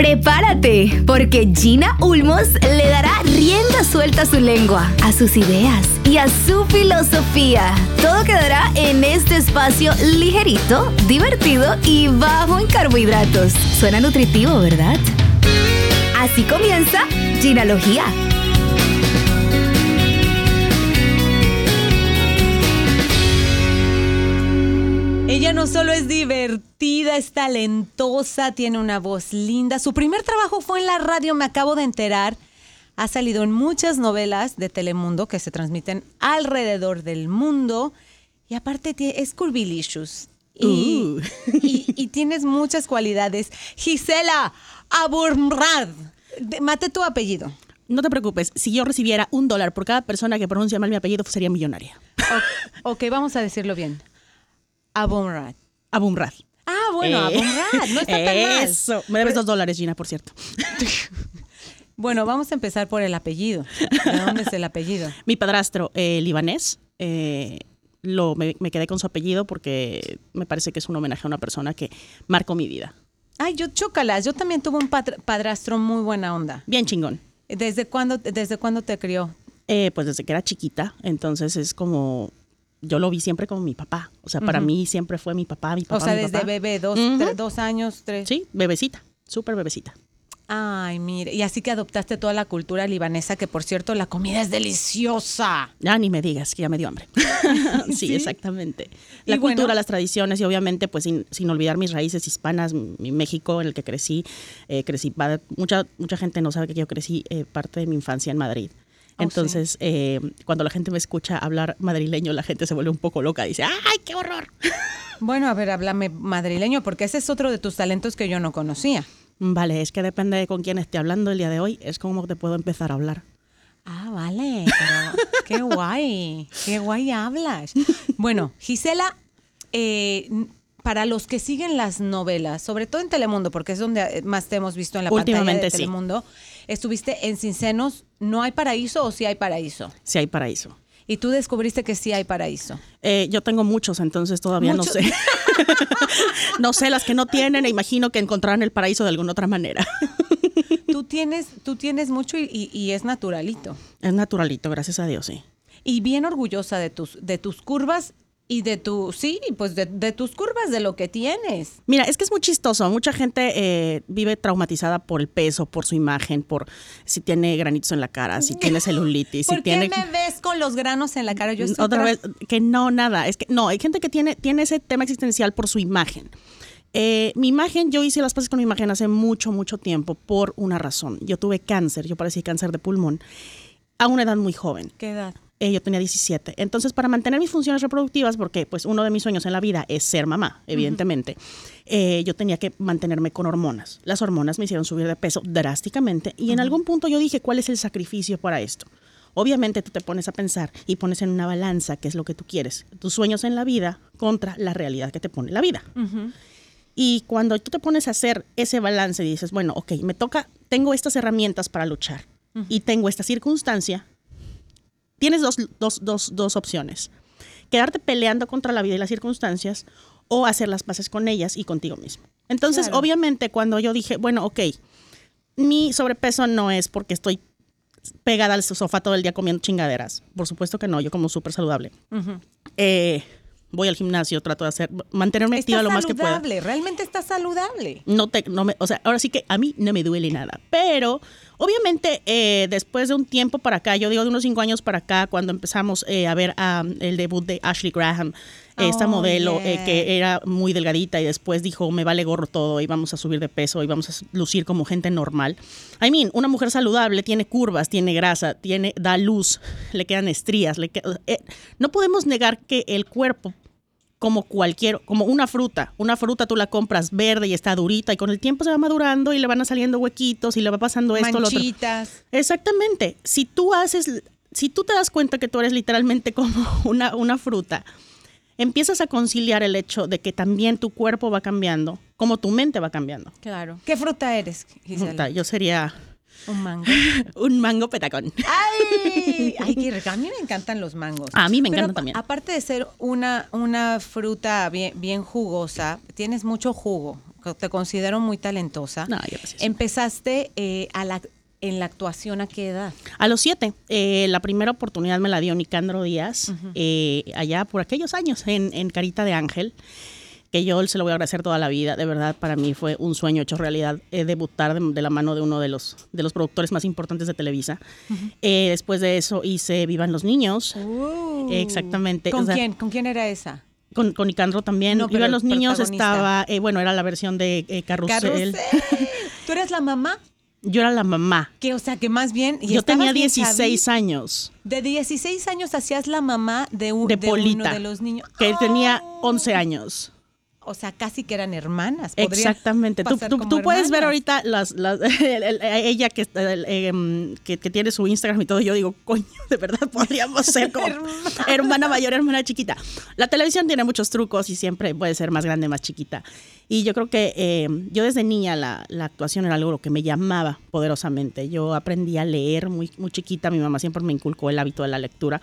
Prepárate, porque Gina Ulmos le dará rienda suelta a su lengua, a sus ideas y a su filosofía. Todo quedará en este espacio ligerito, divertido y bajo en carbohidratos. Suena nutritivo, ¿verdad? Así comienza Ginalogía. Ella no solo es divertida, es talentosa, tiene una voz linda. Su primer trabajo fue en la radio, me acabo de enterar. Ha salido en muchas novelas de Telemundo que se transmiten alrededor del mundo. Y aparte es curvilicious. Y, y- y tienes muchas cualidades. Gisela Aburrad. De- Mate tu apellido. No te preocupes, si yo recibiera un dólar por cada persona que pronuncia mal mi apellido, sería millonaria. Ok, vamos a decirlo bien. Abumrad. Abumrad. Ah, bueno, Eh, Abumrad. No está tan mal. Eso. Me debes dos dólares, Gina, por cierto. Bueno, vamos a empezar por el apellido. ¿De dónde es el apellido? Mi padrastro, eh, libanés, eh, lo, me, me quedé con su apellido porque me parece que es un homenaje a una persona que marcó mi vida. Ay, yo chócalas. Yo también tuve un padrastro muy buena onda. Bien chingón. ¿Desde cuándo, desde cuándo te crió? Eh, pues desde que era chiquita, entonces es como, yo lo vi siempre como mi papá. O sea, para mí siempre fue mi papá, mi papá. o sea, mi desde papá. bebé, dos, Ujú. tre- dos años, tres. Sí, bebecita, súper bebecita. Ay, mire. Y así que adoptaste toda la cultura libanesa, que por cierto, la comida es deliciosa. Ya ni me digas que ya me dio hambre. sí, exactamente. La Y bueno- cultura, las tradiciones y obviamente pues sin, sin olvidar mis raíces hispanas, mi México en el que crecí, eh, crecí, mucha, mucha gente no sabe que yo crecí eh, parte de mi infancia en Madrid. Oh, Entonces, eh, cuando la gente me escucha hablar madrileño, la gente se vuelve un poco loca y dice, ¡ay, qué horror! Bueno, a ver, háblame madrileño, porque ese es otro de tus talentos que yo no conocía. Vale, es que depende de con quién esté hablando el día de hoy, es como te puedo empezar a hablar. Ah, vale. pero qué guay. Qué guay hablas. Bueno, Gisela, eh, para los que siguen las novelas, sobre todo en Telemundo, porque es donde eh, más te hemos visto en la pantalla de sí. Telemundo, estuviste en Cincenos, ¿no hay paraíso o sí hay paraíso? Si hay paraíso. Y tú descubriste que sí hay paraíso. Eh, yo tengo muchos, entonces todavía Muchos. no sé. no sé las que no tienen, e imagino que encontrarán el paraíso de alguna otra manera. Tú tienes, tú tienes mucho y, y- y es naturalito. es naturalito, gracias a Dios, sí. Y bien orgullosa de tus, de tus curvas y de tu, sí, pues de, de tus curvas, de lo que tienes. Mira, es que es muy chistoso. Mucha gente eh, vive traumatizada por el peso, por su imagen, por si tiene granitos en la cara, si tiene celulitis, si ¿Por tiene... qué me ves con los granos en la cara? Yo estoy Otra tra- vez, que no, nada. Es que no, hay gente que tiene, tiene ese tema existencial por su imagen. Eh, mi imagen, yo hice las paces con mi imagen hace mucho, mucho tiempo por una razón. Yo tuve cáncer, yo padecí cáncer de pulmón a una edad muy joven. ¿Qué edad? Eh, yo tenía 17. Entonces, para mantener mis funciones reproductivas, porque pues uno de mis sueños en la vida es ser mamá, evidentemente, eh, yo tenía que mantenerme con hormonas. Las hormonas me hicieron subir de peso drásticamente y en algún punto yo dije, ¿cuál es el sacrificio para esto? Obviamente tú te pones a pensar y pones en una balanza qué es lo que tú quieres, tus sueños en la vida contra la realidad que te pone la vida. Y cuando tú te pones a hacer ese balance y dices, bueno, ok, me toca, tengo estas herramientas para luchar y tengo esta circunstancia, tienes dos, dos, dos, dos opciones. Quedarte peleando contra la vida y las circunstancias o hacer las paces con ellas y contigo mismo. Entonces, Claro. obviamente, cuando yo dije, bueno, ok, mi sobrepeso no es porque estoy pegada al sofá todo el día comiendo chingaderas. Por supuesto que no, yo como súper saludable. Eh, voy al gimnasio, trato de hacer, mantenerme activa lo más que pueda. saludable, realmente está saludable. No te, no me, o sea, ahora sí que a mí no me duele nada. Pero, obviamente, eh, después de un tiempo para acá, yo digo de unos cinco años para acá, cuando empezamos eh, a ver el debut de Ashley Graham, esta Oh, modelo eh, que era muy delgadita y después dijo, me vale gorro todo y vamos a subir de peso y vamos a lucir como gente normal. I mean, una mujer saludable tiene curvas, tiene grasa, tiene, da luz, le quedan estrías. Le que- eh, no podemos negar que el cuerpo como cualquier, como una fruta. Una fruta tú la compras verde y está durita y con el tiempo se va madurando y le van saliendo huequitos y le va pasando esto, lo otro. Manchitas. Exactamente. Si tú haces, si tú te das cuenta que tú eres literalmente como una, una fruta, empiezas a conciliar el hecho de que también tu cuerpo va cambiando, como tu mente va cambiando. Claro. ¿Qué fruta eres, Gisela? Puta, Yo sería Un mango. un mango petacón. ¡Ay! Ay, qué rico. A mí me encantan los mangos. A mí me encantan también. Aparte de ser una, una fruta bien, bien jugosa, tienes mucho jugo. Te considero muy talentosa. No, gracias. Empezaste eh, a la- en la actuación a qué edad? A los siete, eh, la primera oportunidad me la dio Nicandro Díaz, eh, allá por aquellos años en, en Carita de Ángel, que yo se lo voy a agradecer toda la vida. De verdad, para mí fue un sueño hecho realidad eh, debutar de, de la mano de uno de los, de los productores más importantes de Televisa. Eh, después de eso hice Vivan los Niños. Exactamente. ¿Con o sea, quién? ¿Con quién era esa? Con, con Nicandro también. No, Vivan los Niños estaba, eh, bueno, era la versión de eh, Carrusel. Carrusel. ¿Tú eres la mamá? Yo era la mamá. Que, o sea, que más bien... y Yo tenía bien 16 chavi- años. De 16 años hacías la mamá de, un, de de uno de los niños. que tenía ¡Oh! 11 años. O sea, casi que eran hermanas. Exactamente. Tú, tú- tú puedes ver ahorita las, las- el- el- ella que, el, em, que, que tiene su Instagram y todo. Yo digo, coño, de verdad podríamos ser como Hermana. mayor, hermana chiquita. La televisión tiene muchos trucos y siempre puede ser más grande, más chiquita. Y yo creo que em, yo desde niña la, la actuación era algo que me llamaba poderosamente. Yo aprendí a leer muy, muy chiquita. Mi mamá siempre me inculcó el hábito de la lectura.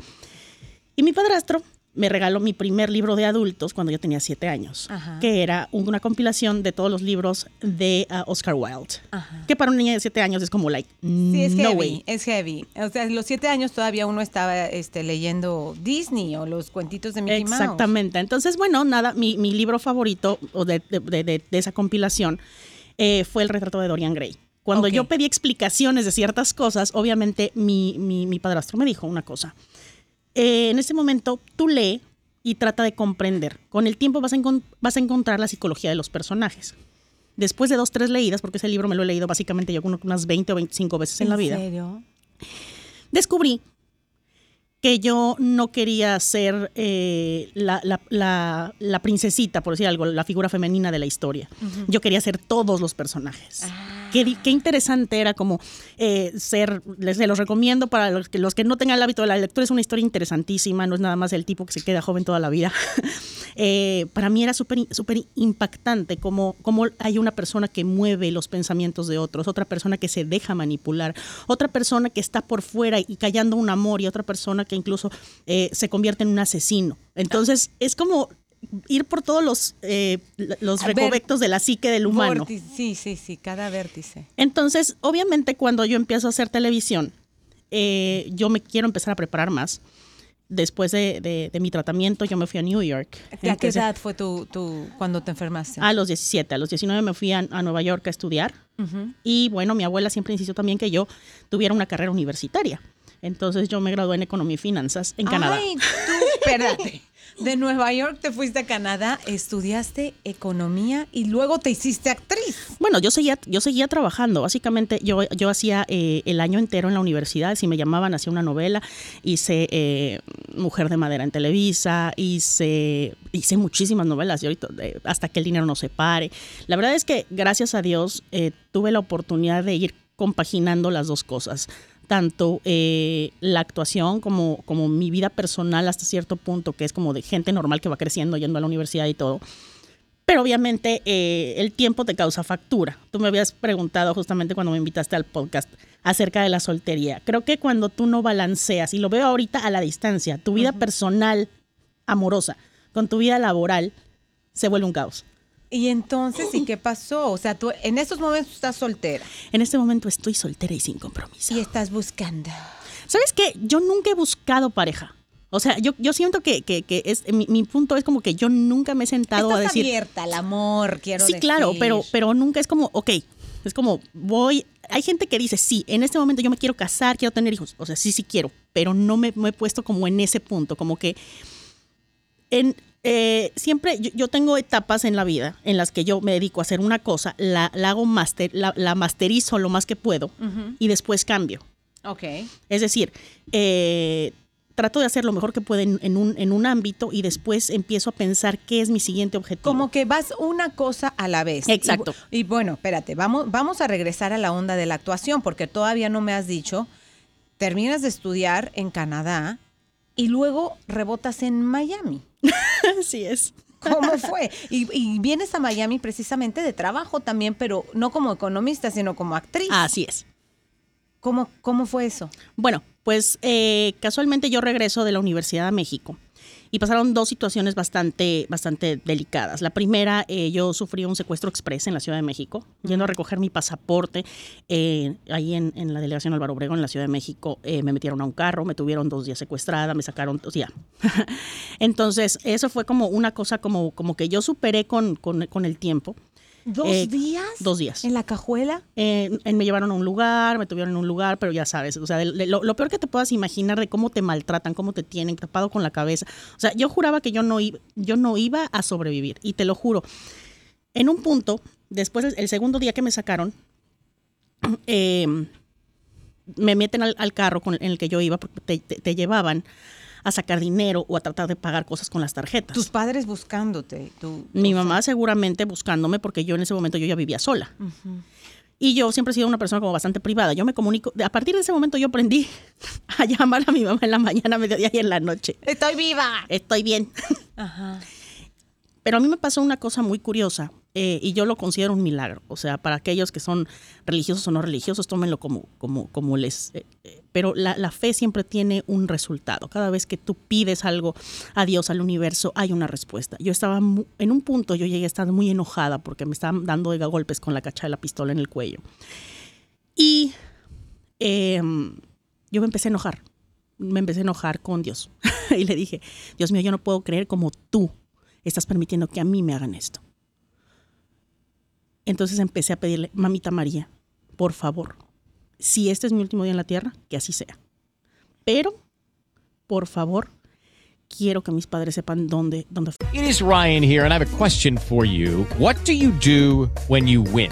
Y mi padrastro me regaló mi primer libro de adultos cuando yo tenía siete años, Ajá. que era un- una compilación de todos los libros de ah, Oscar Wilde. Ajá. Que para una niña de siete años es como, like, Sí, es no heavy, way. es heavy. O sea, a los siete años todavía uno estaba este, leyendo Disney o los cuentitos de Mickey Mouse. Exactamente. Entonces, bueno, nada, mi, mi libro favorito o de, de- de- de- esa compilación eh, fue el retrato de Dorian Gray. Cuando Ok. yo pedí explicaciones de ciertas cosas, obviamente mi, mi- mi padrastro me dijo una cosa. Eh, en ese momento, tú lee y trata de comprender. Con el tiempo vas a, encon- vas a encontrar la psicología de los personajes. Después de dos, tres leídas, porque ese libro me lo he leído básicamente yo unas 20 o 25 veces en, la vida, serio? descubrí que yo no quería ser eh, la, la- la- la princesita, por decir algo, la figura femenina de la historia. Yo quería ser todos los personajes. Qué, di- qué interesante era como eh, ser, les se los recomiendo para los que, los que no tengan el hábito de la lectura, es una historia interesantísima, no es nada más el tipo que se queda joven toda la vida. Eh, para mí era súper súper impactante cómo, cómo hay una persona que mueve los pensamientos de otros, otra persona que se deja manipular, otra persona que está por fuera y callando un amor y otra persona que incluso eh, se convierte en un asesino. Entonces es como ir por todos los, eh, los recovectos de la psique del humano. Vórtice, Sí, sí, sí, cada vértice. Entonces, obviamente, cuando yo empiezo a hacer televisión, eh, yo me quiero empezar a preparar más. Después de, de- de mi tratamiento, yo me fui a New York. ¿A qué edad fue tu, tu, cuando te enfermaste? A los 17. A los 19 me fui a, a Nueva York a estudiar. Y bueno, mi abuela siempre insistió también que yo tuviera una carrera universitaria. Entonces yo me gradué en Economía y Finanzas en Canadá. Ay, tú, espérate. De Nueva York te fuiste a Canadá, estudiaste economía y luego te hiciste actriz. Bueno, yo seguía, yo seguía trabajando. Básicamente, yo, yo hacía eh, el año entero en la universidad. Si me llamaban, hacía una novela. Hice eh, Mujer de Madera en Televisa. Hice, hice muchísimas novelas. Ahorita, eh, hasta que el dinero no se pare. La verdad es que, gracias a Dios, tuve la oportunidad de ir compaginando las dos cosas. Tanto eh, la actuación como, como mi vida personal hasta cierto punto, que es como de gente normal que va creciendo, yendo a la universidad y todo. Pero obviamente eh, el tiempo te causa factura. Tú me habías preguntado justamente cuando me invitaste al podcast acerca de la soltería. Creo que cuando tú no balanceas, y lo veo ahorita a la distancia, tu vida personal amorosa con tu vida laboral, se vuelve un caos. Y entonces, ¿y qué pasó? O sea, tú en estos momentos estás soltera En este momento estoy soltera y sin compromiso. y estás buscando. ¿Sabes qué? Yo nunca he buscado pareja. O sea, yo, yo siento que, que- que es, mi, mi punto es como que yo nunca me he sentado Estás a decir... abierta al amor, quiero Sí, decir. claro, pero, pero nunca es como, ok, es como, voy, hay gente que dice, sí, en este momento yo me quiero casar, quiero tener hijos, o sea, sí, sí quiero, pero no me, me he puesto como en ese punto, como que en, eh, siempre yo, yo tengo etapas en la vida en las que yo me dedico a hacer una cosa, la, la hago master, la, la masterizo lo más que puedo y después cambio. Ok. Es decir, eh, trato de hacer lo mejor que puedo en, en un, en un ámbito y después empiezo a pensar qué es mi siguiente objetivo. Como que vas una cosa a la vez. Exacto. Y, y bueno, espérate, vamos, vamos a regresar a la onda de la actuación, porque todavía no me has dicho, terminas de estudiar en Canadá y luego rebotas en Miami. Así es. ¿Cómo fue? Y, y vienes a Miami precisamente de trabajo también, pero no como economista, sino como actriz. Así es. ¿Cómo, cómo fue eso? Bueno, pues eh, casualmente yo regreso de la Universidad de México y pasaron dos situaciones bastante, bastante delicadas. La primera, eh, yo sufrí un secuestro express en la Ciudad de México, yendo a recoger mi pasaporte eh, ahí en, en la delegación Álvaro Obregón en la Ciudad de México. eh, me metieron a un carro, me tuvieron dos días secuestrada, me sacaron, o sea, entonces eso fue como una cosa como, como que yo superé con, con, con el tiempo. ¿Dos Eh, días? dos días. ¿En la cajuela? Eh, eh, me llevaron a un lugar, me tuvieron en un lugar, pero ya sabes, o sea, de- de lo, lo peor que te puedas imaginar de cómo te maltratan, cómo te tienen tapado con la cabeza. O sea, yo juraba que yo no, iba, yo no iba a sobrevivir, y te lo juro. En un punto, después, el, el segundo día que me sacaron, eh, me meten al, al carro con, en el que yo iba, porque te, te- te llevaban a sacar dinero o a tratar de pagar cosas con las tarjetas. Tus padres buscándote. tú- Mi sea, mamá seguramente buscándome porque yo en ese momento yo ya vivía sola. Y yo siempre he sido una persona como bastante privada. Yo me comunico, a partir de ese momento yo aprendí a llamar a mi mamá en la mañana, mediodía y en la noche. Estoy viva. Estoy bien. Ajá. Pero a mí me pasó una cosa muy curiosa eh, y yo lo considero un milagro. O sea, para aquellos que son religiosos o no religiosos, tómenlo como, como, como les... eh, eh, pero la, la fe siempre tiene un resultado. Cada vez que tú pides algo a Dios, al universo, hay una respuesta. Yo estaba mu- en un punto, yo llegué a estar muy enojada porque me estaban dando golpes con la cacha de la pistola en el cuello. Y eh, yo me empecé a enojar. Me empecé a enojar con Dios. y le dije, Dios mío, yo no puedo creer como tú estás permitiendo que a mí me hagan esto. Entonces empecé a pedirle, mamita María, por favor, si este es mi último día en la tierra, que así sea. Pero, por favor, quiero que mis padres sepan dónde, dónde. It is Ryan here, and I have a question for you. What do you do when you win?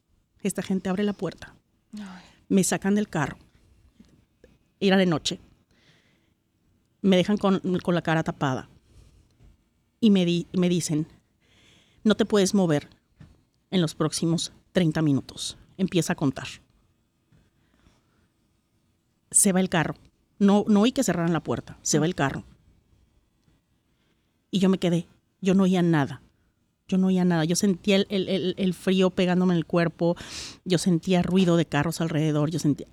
esta gente abre la puerta, me sacan del carro, era de noche, me dejan con, con la cara tapada. Y me, di- me dicen, no te puedes mover en los próximos 30 minutos, empieza a contar. Se va el carro, no, no oí que cerraran la puerta, se va el carro. Y yo me quedé, yo no oía nada. Yo no oía nada. Yo sentía el, el- el- el frío pegándome en el cuerpo. Yo sentía ruido de carros alrededor. Yo sentía.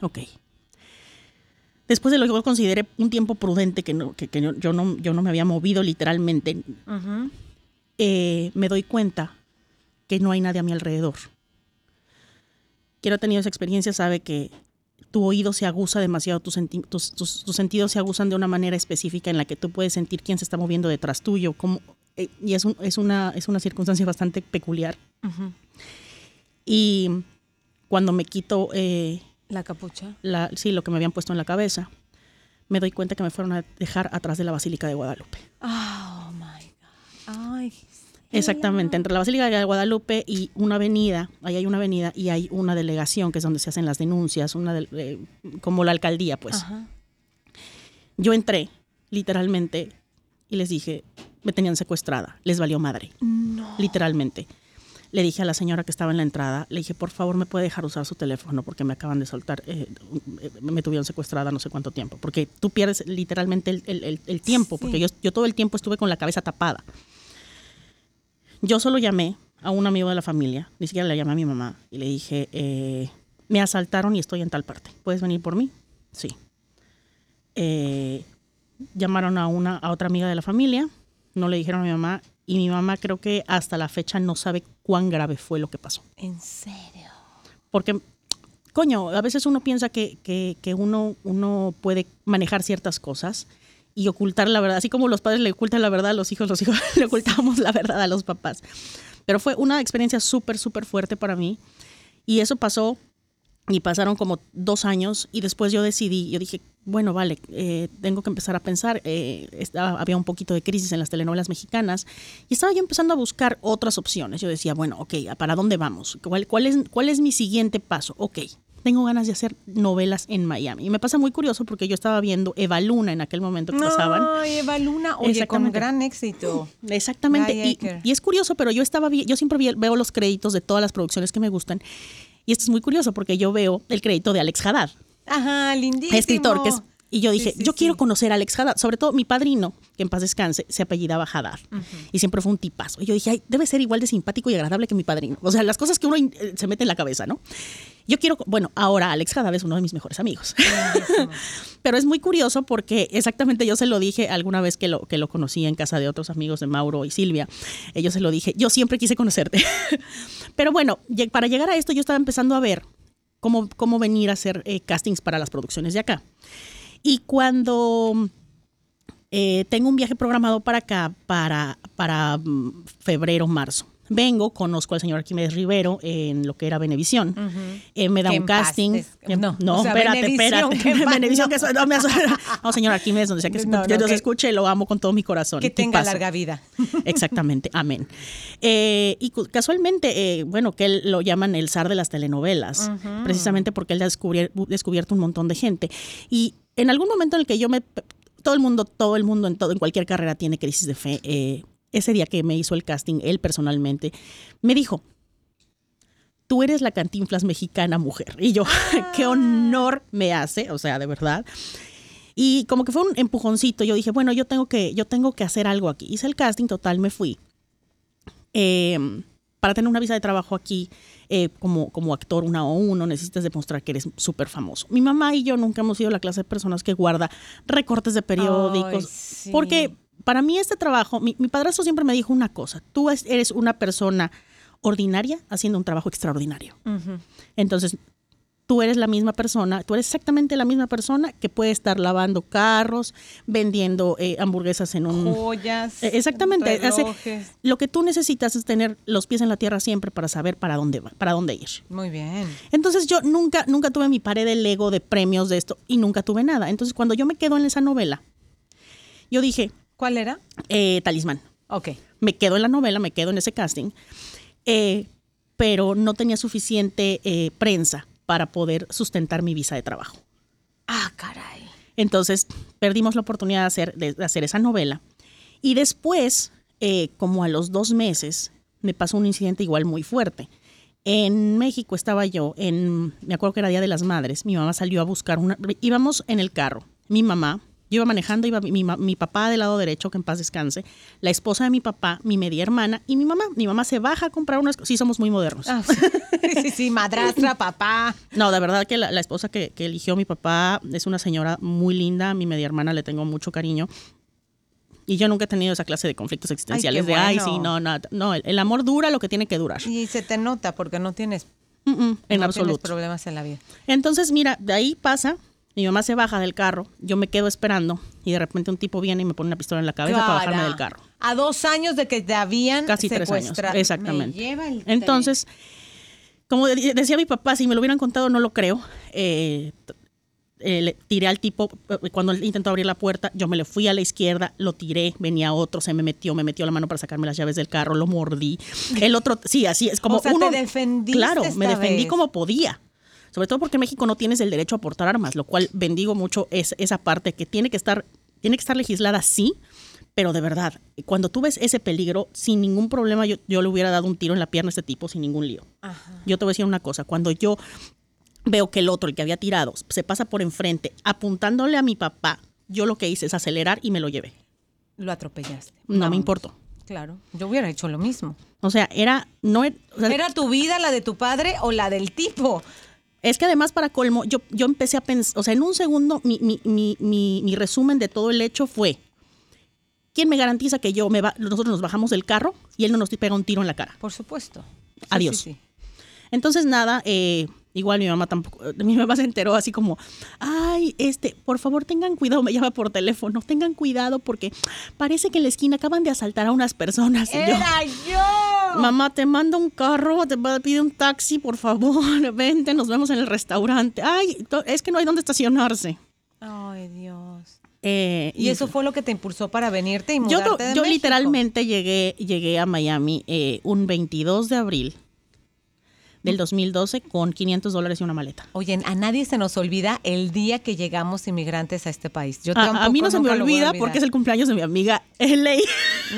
Ok. Después de lo que yo consideré un tiempo prudente, que, no, que, que yo, yo no, yo no me había movido literalmente, eh, me doy cuenta que no hay nadie a mi alrededor. Quien ha tenido esa experiencia sabe que tu oído se aguza demasiado, tus, senti- tus, tus- tus sentidos se aguzan de una manera específica en la que tú puedes sentir quién se está moviendo detrás tuyo. Cómo, eh, y es, un- es, una, es una circunstancia bastante peculiar. Y cuando me quito eh, La capucha. la, sí, lo que me habían puesto en la cabeza, me doy cuenta que me fueron a dejar atrás de la Basílica de Guadalupe. Oh my God. Ay. Exactamente, entre la Basílica de Guadalupe y una avenida, ahí hay una avenida y hay una delegación que es donde se hacen las denuncias, una eh, como la alcaldía, pues. Ajá. Yo entré, literalmente, y les dije, me tenían secuestrada, les valió madre. Literalmente. Le dije a la señora que estaba en la entrada, le dije, por favor, ¿me puede dejar usar su teléfono? Porque me acaban de soltar, eh, eh, me tuvieron secuestrada no sé cuánto tiempo. Porque tú pierdes literalmente el, el- el- el tiempo, porque yo, yo todo el tiempo estuve con la cabeza tapada. Yo solo llamé a un amigo de la familia, ni siquiera le llamé a mi mamá, y le dije, eh, me asaltaron y estoy en tal parte. ¿Puedes venir por mí? Sí. Eh, llamaron a una a otra amiga de la familia, no le dijeron a mi mamá y mi mamá creo que hasta la fecha no sabe cuán grave fue lo que pasó. ¿En serio? Porque, coño, a veces uno piensa que, que- que uno, uno puede manejar ciertas cosas y ocultar la verdad. Así como los padres le ocultan la verdad a los hijos, los hijos le ocultamos la verdad a los papás. Pero fue una experiencia súper, súper fuerte para mí. Y eso pasó y pasaron como dos años y después yo decidí, yo dije, bueno, vale, eh, tengo que empezar a pensar. eh, estaba- había un poquito de crisis en las telenovelas mexicanas y estaba yo empezando a buscar otras opciones. Yo decía, bueno, ok, ¿para dónde vamos? ¿Cuál, cuál, es, ¿Cuál es mi siguiente paso? Ok, tengo ganas de hacer novelas en Miami. Y me pasa muy curioso porque yo estaba viendo Eva Luna en aquel momento que pasaban. Ay, Eva Luna, oye, con Exactamente. gran éxito. Exactamente. Guy Y, es curioso, pero yo estaba yo siempre veo los créditos de todas las producciones que me gustan. Y esto es muy curioso porque yo veo el crédito de Alex Haddad, Ajá, lindísimo. escritor, que es y yo dije, Sí, sí, yo sí. quiero conocer a Alex Haddad, sobre todo mi padrino, que en paz descanse, se apellidaba Haddad. Y siempre fue un tipazo. Y yo dije, Ay, debe ser igual de simpático y agradable que mi padrino. O sea, las cosas que uno eh, se mete en la cabeza, ¿no? Yo quiero, bueno, ahora Alex Haddad es uno de mis mejores amigos. Pero es muy curioso porque exactamente yo se lo dije alguna vez que lo, que lo conocí en casa de otros amigos de Mauro y Silvia. Yo se lo dije, yo siempre quise conocerte. Pero bueno, para llegar a esto yo estaba empezando a ver cómo, cómo venir a hacer eh, castings para las producciones de acá. Y cuando eh, tengo un viaje programado para acá, para, para mm, febrero, marzo. Vengo, conozco al señor Arquímedes Rivero en lo que era Venevisión. Eh, me da un casting. Eh, no, no, o sea, espérate, espérate. no. que no, me no, señor Arquímedes, donde sea que se, No, no, yo nos que- escuche, lo amo con todo mi corazón. Que tenga larga vida. Exactamente, amén. Eh, y casualmente, eh, bueno, que él lo llaman el zar de las telenovelas, precisamente porque él ha descubierto un montón de gente. Y en algún momento en el que yo me... Todo el mundo, todo el mundo en, todo, en cualquier carrera tiene crisis de fe. eh, ese día que me hizo el casting, él personalmente, me dijo, tú eres la cantinflas mexicana mujer. Y yo, qué honor me hace, o sea, de verdad. Y como que fue un empujoncito, yo dije, bueno, yo tengo que, yo tengo que hacer algo aquí. Hice el casting, total, me fui. Eh, para tener una visa de trabajo aquí eh, como, como actor una o uno, necesitas demostrar que eres súper famoso. Mi mamá y yo nunca hemos sido la clase de personas que guarda recortes de periódicos. Ay, sí. Porque para mí este trabajo, mi, mi padrastro siempre me dijo una cosa, tú es- eres una persona ordinaria haciendo un trabajo extraordinario. Entonces, tú eres la misma persona, tú eres exactamente la misma persona que puede estar lavando carros, vendiendo eh, hamburguesas en un... Joyas. Eh, Exactamente. hace- lo que tú necesitas es tener los pies en la tierra siempre para saber para dónde va, para dónde ir. Muy bien. Entonces yo nunca, nunca tuve mi pared de Lego de premios de esto y nunca tuve nada. Entonces cuando yo me quedo en esa novela, yo dije, ¿Cuál era? eh, talismán. Ok. Me quedo en la novela, me quedo en ese casting, eh, pero no tenía suficiente eh, prensa para poder sustentar mi visa de trabajo. Ah, caray. Entonces perdimos la oportunidad de hacer, de, de hacer esa novela. Y después, eh, como a los dos meses, me pasó un incidente igual muy fuerte. En México estaba yo, en, me acuerdo que era Día de las Madres, mi mamá salió a buscar una, íbamos en el carro, mi mamá, yo iba manejando, iba mi, mi papá del lado derecho, que en paz descanse, la esposa de mi papá, mi media hermana y mi mamá. Mi mamá se baja a comprar unas cosas, sí somos muy modernos. Ah, sí, sí, sí, madrastra, papá. No, de verdad que la, la esposa que, que eligió mi papá es una señora muy linda. A mi media hermana le tengo mucho cariño. Y yo nunca he tenido esa clase de conflictos existenciales qué de, ay, sí, no, no, no, el, el amor dura lo que tiene que durar. Y se te nota porque no tienes, Mm, mm, en no tienes absoluto. problemas en la vida. Entonces, mira, de ahí pasa, mi mamá se baja del carro, yo me quedo esperando y de repente un tipo viene y me pone una pistola en la cabeza para bajarme del carro. A dos años de que te habían Casi tres años, exactamente. Me lleva el Entonces, como de- decía mi papá, si me lo hubieran contado, no lo creo. Eh, eh, le tiré al tipo, eh, cuando él intentó abrir la puerta, yo me le fui a la izquierda, lo tiré, venía otro, se me metió, me metió la mano para sacarme las llaves del carro, lo mordí. El otro, sí, así es como O sea, te uno. defendiste Claro, me defendí vez. como podía. Sobre todo porque en México no tienes el derecho a portar armas, lo cual bendigo mucho es, esa parte que tiene que estar, tiene que estar legislada, sí, pero de verdad, cuando tú ves ese peligro, sin ningún problema, yo, yo le hubiera dado un tiro en la pierna a este tipo sin ningún lío. Yo te voy a decir una cosa, cuando yo veo que el otro, el que había tirado, se pasa por enfrente apuntándole a mi papá, yo lo que hice es acelerar y me lo llevé. Lo atropellaste. No Vamos. me importó. Claro, yo hubiera hecho lo mismo. O sea, era, no, o sea, ¿Era tu vida la de tu padre o la del tipo? Es que además, para colmo, yo, yo empecé a pensar, o sea, en un segundo, mi, mi, mi, mi, mi resumen de todo el hecho fue, ¿quién me garantiza que yo me va, nosotros nos bajamos del carro y él no nos pega un tiro en la cara? Por supuesto. Sí, Adiós. sí, sí. Entonces, nada, eh, Igual mi mamá tampoco, mi mamá se enteró así como, ay, este, por favor tengan cuidado, me llama por teléfono, tengan cuidado porque parece que en la esquina acaban de asaltar a unas personas. Y yo, ¡Era yo! Mamá, te mando un carro, te pide un taxi, por favor, vente, nos vemos en el restaurante. Ay, es que no hay dónde estacionarse. Ay, Dios. Eh, Y eso fue lo que te impulsó para venirte y yo, mudarte yo México? literalmente llegué, llegué a Miami eh, un 22 de abril del 2012 con 500 dólares y una maleta. Oye, a nadie se nos olvida el día que llegamos inmigrantes a este país. Yo A, a mí no se me olvida porque es el cumpleaños de mi amiga Ley.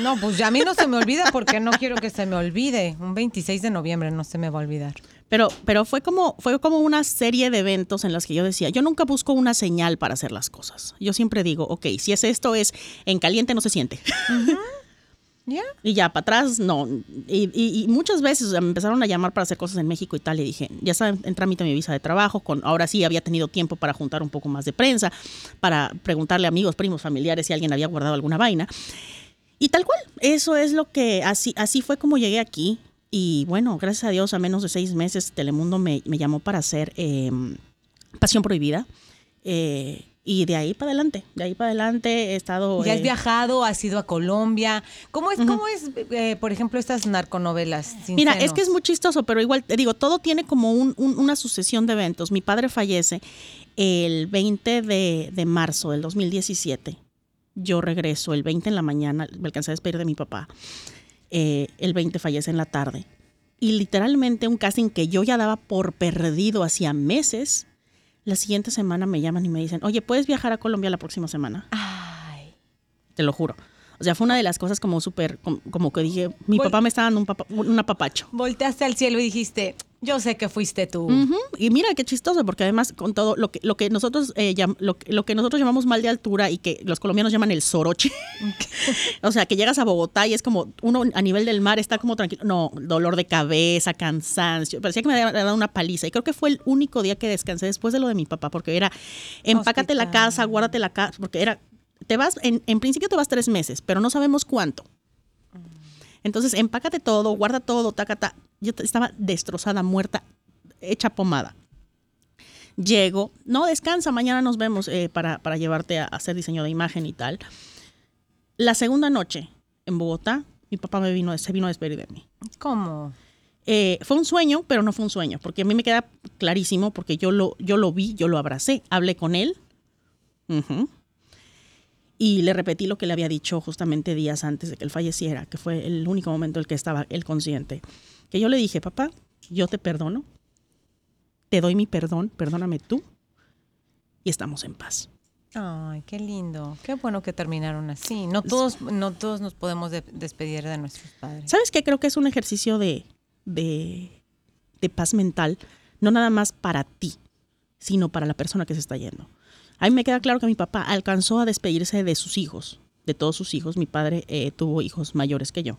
No, pues ya a mí no se me olvida porque no quiero que se me olvide. Un 26 de noviembre no se me va a olvidar. Pero, pero fue como, fue como una serie de eventos en las que yo decía, yo nunca busco una señal para hacer las cosas. Yo siempre digo, ok, si es esto, es en caliente no se siente. ¿Ya? Y ya, para atrás, no. Y, muchas veces me empezaron a llamar para hacer cosas en México y tal. Y dije, ya está en en trámite mi visa de trabajo. Con, ahora sí había tenido tiempo para juntar un poco más de prensa, para preguntarle a amigos, primos, familiares si alguien había guardado alguna vaina. Y tal cual, eso es lo que, así, así fue como llegué aquí. Y bueno, gracias a Dios, a menos de seis meses, Telemundo me, me llamó para hacer eh, Pasión Prohibida. Eh, y de ahí para adelante, de ahí para adelante he estado... Ya has eh, viajado, has ido a Colombia. ¿Cómo es, cómo es eh, por ejemplo, estas narconovelas? sin Mira, es senos? que es muy chistoso, pero igual te digo, todo tiene como un- un- una sucesión de eventos. Mi padre fallece el 20 de, de marzo del 2017. Yo regreso el 20 en la mañana, me alcancé a despedir de mi papá. Eh, el 20 fallece en la tarde. Y literalmente un casting que yo ya daba por perdido hacía meses, la siguiente semana me llaman y me dicen, oye, ¿puedes viajar a Colombia la próxima semana? Ay. Te lo juro. O sea, fue una de las cosas como súper, como, como que dije, mi Vol- papá me está dando un, papa- un apapacho. Volteaste al cielo y dijiste, yo sé que fuiste tú. Y mira qué chistoso, porque además con todo lo que, lo que nosotros eh, llam- lo, que- lo que nosotros llamamos mal de altura y que los colombianos llaman el soroche. o sea, que llegas a Bogotá y es como uno a nivel del mar está como tranquilo. No, dolor de cabeza, cansancio. Parecía que me había dado una paliza. Y creo que fue el único día que descansé después de lo de mi papá, porque era empácate la casa, guárdate la casa, porque era te vas en, en principio te vas tres meses, pero no sabemos cuánto. Entonces, empácate todo, guarda todo, taca, ta. Yo estaba destrozada, muerta, hecha pomada. Llego, no, descansa, mañana nos vemos eh, para, para llevarte a, hacer diseño de imagen y tal. La segunda noche en Bogotá, mi papá me vino, se vino a despedir de mí. ¿Cómo? Eh, fue un sueño, pero no fue un sueño, porque a mí me queda clarísimo, porque yo lo, yo lo vi, yo lo abracé, hablé con él. Ujú. Y le repetí lo que le había dicho justamente días antes de que él falleciera, que fue el único momento en el que estaba él consciente. Que yo le dije, papá, yo te perdono, te doy mi perdón, perdóname tú, y estamos en paz. Ay, qué lindo. Qué bueno que terminaron así. No todos, no todos nos podemos de- despedir de nuestros padres. ¿Sabes qué? Creo que es un ejercicio de, de, de paz mental, no nada más para ti, sino para la persona que se está yendo. A mí me queda claro que mi papá alcanzó a despedirse de sus hijos, de todos sus hijos. Mi padre eh, tuvo hijos mayores que yo.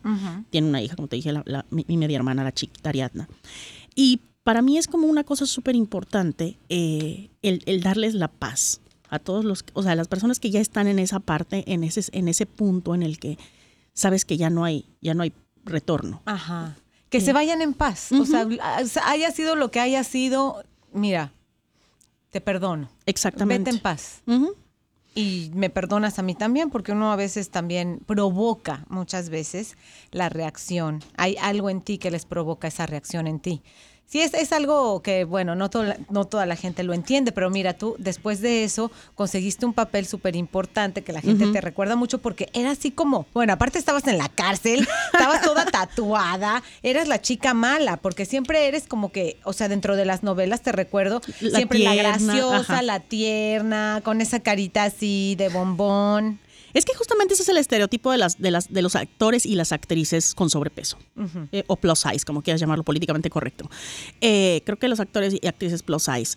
Tiene una hija, como te dije, la- la- mi, mi media hermana, la chiquita Ariadna. Y para mí es como una cosa súper importante eh, el, el darles la paz a todos los, o sea, las personas que ya están en esa parte, en ese, en ese punto en el que sabes que ya no hay, ya no hay retorno. Ajá. Que se vayan en paz. O sea, haya sido lo que haya sido, mira, te perdono. Exactamente. Vete en paz. Ujú. Y me perdonas a mí también, porque uno a veces también provoca, muchas veces, la reacción. Hay algo en ti que les provoca esa reacción en ti. Sí, es, es algo que, bueno, no, to- no toda la gente lo entiende, pero mira, tú después de eso conseguiste un papel súper importante que la gente te recuerda mucho porque era así como, bueno, aparte estabas en la cárcel, estabas toda tatuada, eras la chica mala, porque siempre eres como que, o sea, dentro de las novelas te recuerdo, La siempre la graciosa, ajá. la tierna, con esa carita así de bombón. Es que justamente ese es el estereotipo de, las, de, las, de los actores y las actrices con sobrepeso. Eh, o plus size, como quieras llamarlo políticamente correcto. Eh, creo que los actores y actrices plus size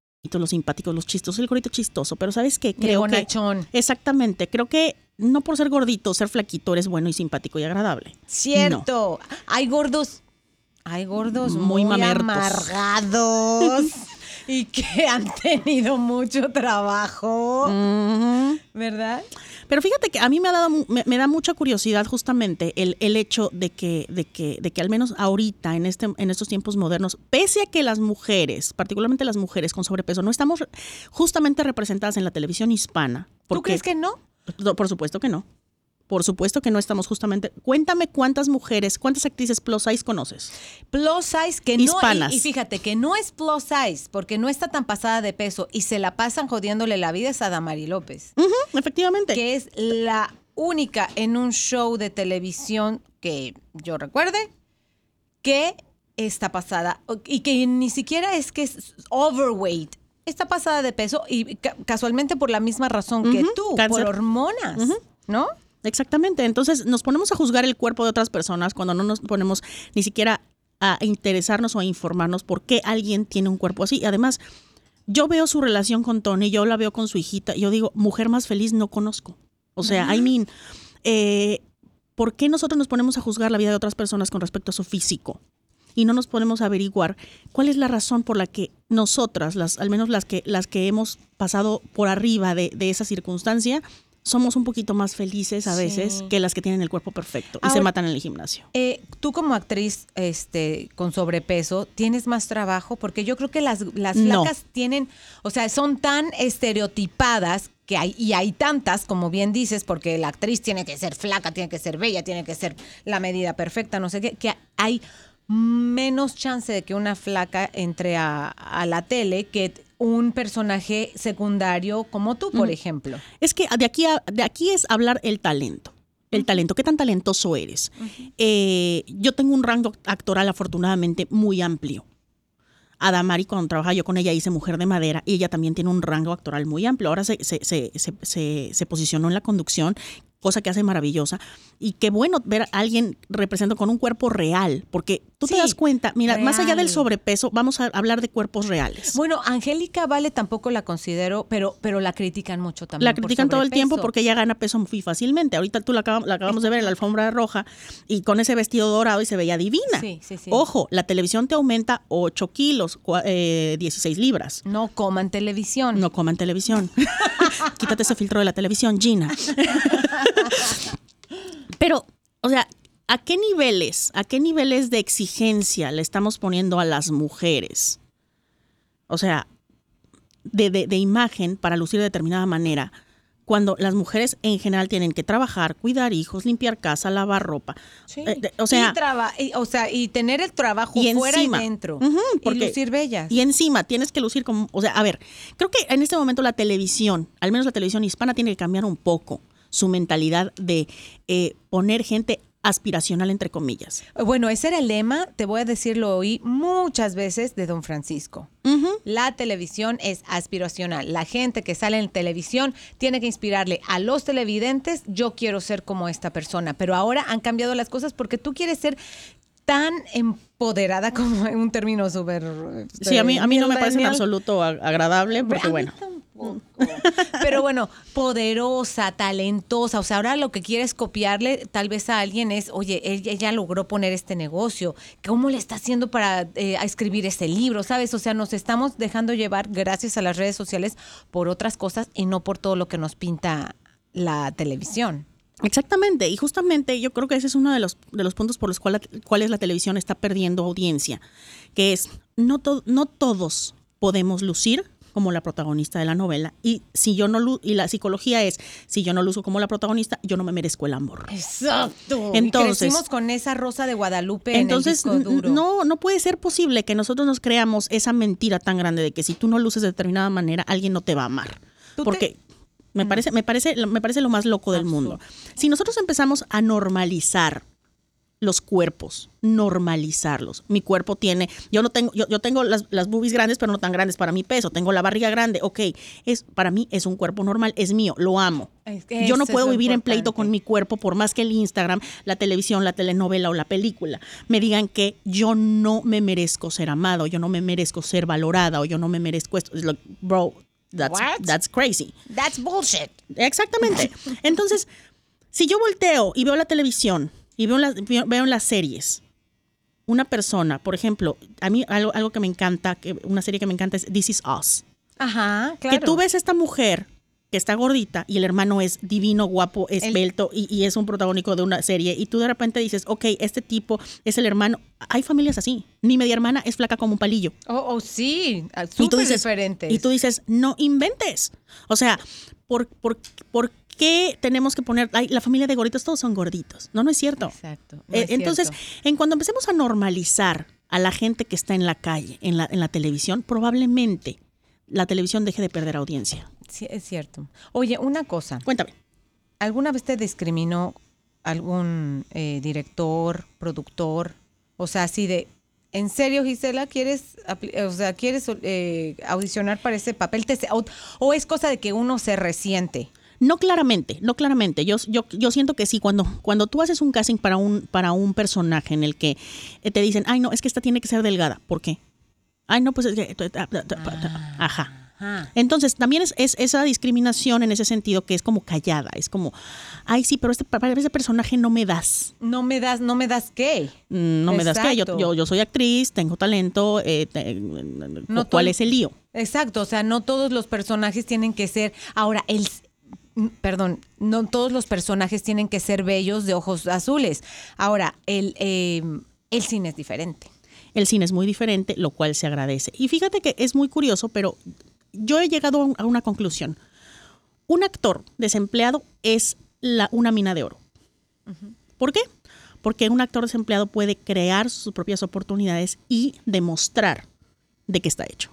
Los simpáticos, los chistosos, el gordito chistoso, pero ¿sabes qué? Creo que exactamente, creo que no por ser gordito, ser flaquito eres bueno y simpático y agradable. Cierto. Hay gordos, hay gordos Muy muy, amargados y que han tenido mucho trabajo, ¿verdad? Pero fíjate que a mí me, ha dado, me, me da mucha curiosidad justamente el, el hecho de que, de, que, de que al menos ahorita, en, este, en estos tiempos modernos, pese a que las mujeres, particularmente las mujeres con sobrepeso, no estamos justamente representadas en la televisión hispana. ¿Tú crees que? No, Por supuesto que no. Por supuesto que no estamos justamente. Cuéntame cuántas mujeres, cuántas actrices plus size conoces. Plus size que Hispanas. no y, y fíjate que no es plus size porque no está tan pasada de peso y se la pasan jodiéndole la vida es a Damari López, efectivamente. que es la única en un show de televisión que yo recuerde que está pasada y que ni siquiera es que es overweight. Está pasada de peso y ca- casualmente por la misma razón que tú, cáncer. por hormonas. ¿no? Exactamente. Entonces nos ponemos a juzgar el cuerpo de otras personas cuando no nos ponemos ni siquiera a interesarnos o a informarnos por qué alguien tiene un cuerpo así. Y además, yo veo su relación con Tony, yo la veo con su hijita, y yo digo, mujer más feliz no conozco. O sea, I mean, eh, ¿por qué nosotros nos ponemos a juzgar la vida de otras personas con respecto a su físico? Y no nos ponemos a averiguar cuál es la razón por la que nosotras, las, al menos las que, las que hemos pasado por arriba de, de esa circunstancia, somos un poquito más felices a Sí. veces que las que tienen el cuerpo perfecto y se matan en el gimnasio. Eh, tú como actriz este, con sobrepeso, ¿tienes más trabajo? Porque yo creo que las, las No. flacas tienen, o sea, son tan estereotipadas que hay, y hay tantas, como bien dices, porque la actriz tiene que ser flaca, tiene que ser bella, tiene que ser la medida perfecta, no sé qué, que hay menos chance de que una flaca entre a, a la tele que un personaje secundario como tú, por ejemplo. Es que de aquí, a- de aquí es hablar el talento. El talento, qué tan talentoso eres. Eh, yo tengo un rango actoral afortunadamente muy amplio. Adamari, cuando trabajaba yo con ella, hice Mujer de Madera y ella también tiene un rango actoral muy amplio. Ahora se, se, se, se, se- se posicionó en la conducción, cosa que hace maravillosa. Y qué bueno ver a alguien representando con un cuerpo real, porque tú te das cuenta, mira, más allá del sobrepeso, vamos a hablar de cuerpos reales. Bueno, Angélica Vale tampoco la considero, pero, pero la critican mucho también. La por critican todo el tiempo porque ella gana peso muy fácilmente. Ahorita tú la, acabamos, la acabamos de ver en la alfombra roja y con ese vestido dorado y se veía divina. Sí, sí, sí. Ojo, la televisión te aumenta 8 kilos, eh, 16 libras. No coman televisión. No coman televisión. Quítate ese filtro de la televisión, Gina. Pero, o sea, ¿a qué niveles, a qué niveles de exigencia le estamos poniendo a las mujeres? O sea, de, de- de imagen para lucir de determinada manera, cuando las mujeres en general tienen que trabajar, cuidar hijos, limpiar casa, lavar ropa. Sí. Eh, de- o sea, y, o sea, y tener el trabajo y fuera encima, y dentro. Ujú, y porque- lucir bellas. Y encima tienes que lucir como, o sea, a ver, creo que en este momento la televisión, al menos la televisión hispana, tiene que cambiar un poco su mentalidad de eh, poner gente aspiracional, entre comillas. Bueno, ese era el lema, te voy a decir, lo oí muchas veces de don Francisco. La televisión es aspiracional. La gente que sale en televisión tiene que inspirarle a los televidentes, yo quiero ser como esta persona, pero ahora han cambiado las cosas porque tú quieres ser tan empoderada como en un término súper... Sí, a mí, a mí no me parece en millennial. absoluto ag- agradable porque, bueno, tampoco. Pero bueno, poderosa, talentosa. O sea, ahora lo que quieres copiarle tal vez a alguien es, oye, ella, ella logró poner este negocio. ¿Cómo le está haciendo para eh, escribir este libro? ¿Sabes? O sea, nos estamos dejando llevar, gracias a las redes sociales, por otras cosas y no por todo lo que nos pinta la televisión. Exactamente, y justamente yo creo que ese es uno de los, de los puntos por los cuales, cuales la televisión está perdiendo audiencia, que es no, to- no todos podemos lucir como la protagonista de la novela y si yo no y la psicología es si yo no luzco como la protagonista yo no me merezco el amor. Exacto. Entonces- crecimos con esa rosa de Guadalupe entonces en el disco n- duro. no no puede ser posible que nosotros nos creamos esa mentira tan grande de que si tú no luces de determinada manera alguien no te va a amar. Te- porque me parece me parece me parece lo más loco del mundo. Si nosotros empezamos a normalizar los cuerpos, normalizarlos. Mi cuerpo tiene, yo no tengo, yo, yo tengo las, las boobies grandes, pero no tan grandes para mi peso. Tengo la barriga grande, ok. Es, para mí es un cuerpo normal, es mío, lo amo. Es que Yo no puedo vivir en pleito con mi cuerpo, por más que el Instagram, la televisión, la telenovela o la película me digan que yo no me merezco ser amado, yo no me merezco ser valorada o yo no me merezco esto. Es lo- bro, that's, What? that's crazy. That's bullshit. Exactamente. Entonces, si yo volteo y veo la televisión y veo, las, veo, las series, una persona, por ejemplo, a mí algo, algo que me encanta, que, una serie que me encanta es This Is Us. Ajá, claro. Que tú ves a esta mujer que está gordita y el hermano es divino, guapo, esbelto y, y es un protagónico de una serie y tú de repente dices, ok, este tipo es el hermano. Hay familias así. Mi media hermana es flaca como un palillo. Oh, oh, sí, súper dices, diferentes. y tú dices, no inventes. O sea, ¿por, por, por qué tenemos que poner, ay, la familia de gorditos, todos son gorditos? No, no es cierto. Exacto. no Eh, es entonces, cierto. en cuando empecemos a normalizar a la gente que está en la calle, en la, en la televisión, probablemente la televisión deje de perder audiencia. Sí, es cierto. Oye, una cosa. Cuéntame. ¿Alguna vez te discriminó algún eh, director, productor? O sea, así de, ¿en serio, Gisela, quieres, apli- o sea, quieres eh, audicionar para ese papel? O es cosa de que uno se resiente? No claramente, no claramente. Yo, yo, yo siento que sí, cuando, cuando tú haces un casting para un, para un personaje en el que eh, te dicen, ay, no, es que esta tiene que ser delgada. ¿Por qué? Ay, no, pues es que... Ajá. Entonces, también es, es esa discriminación en ese sentido que es como callada, es como, ay, sí, pero este, para ese personaje no me das. No me das, no me das qué. Mm, No me das que yo, yo, yo soy actriz, tengo talento, eh, te- No ¿cuál es el lío? Exacto, o sea, no todos los personajes tienen que ser. Ahora, el. Perdón, no todos los personajes tienen que ser bellos de ojos azules. Ahora, el, eh, el cine es diferente. El cine es muy diferente, lo cual se agradece. Y fíjate que es muy curioso, pero yo he llegado a un- a una conclusión. Un actor desempleado es la, una mina de oro. ¿Por qué? Porque un actor desempleado puede crear sus propias oportunidades y demostrar de qué está hecho.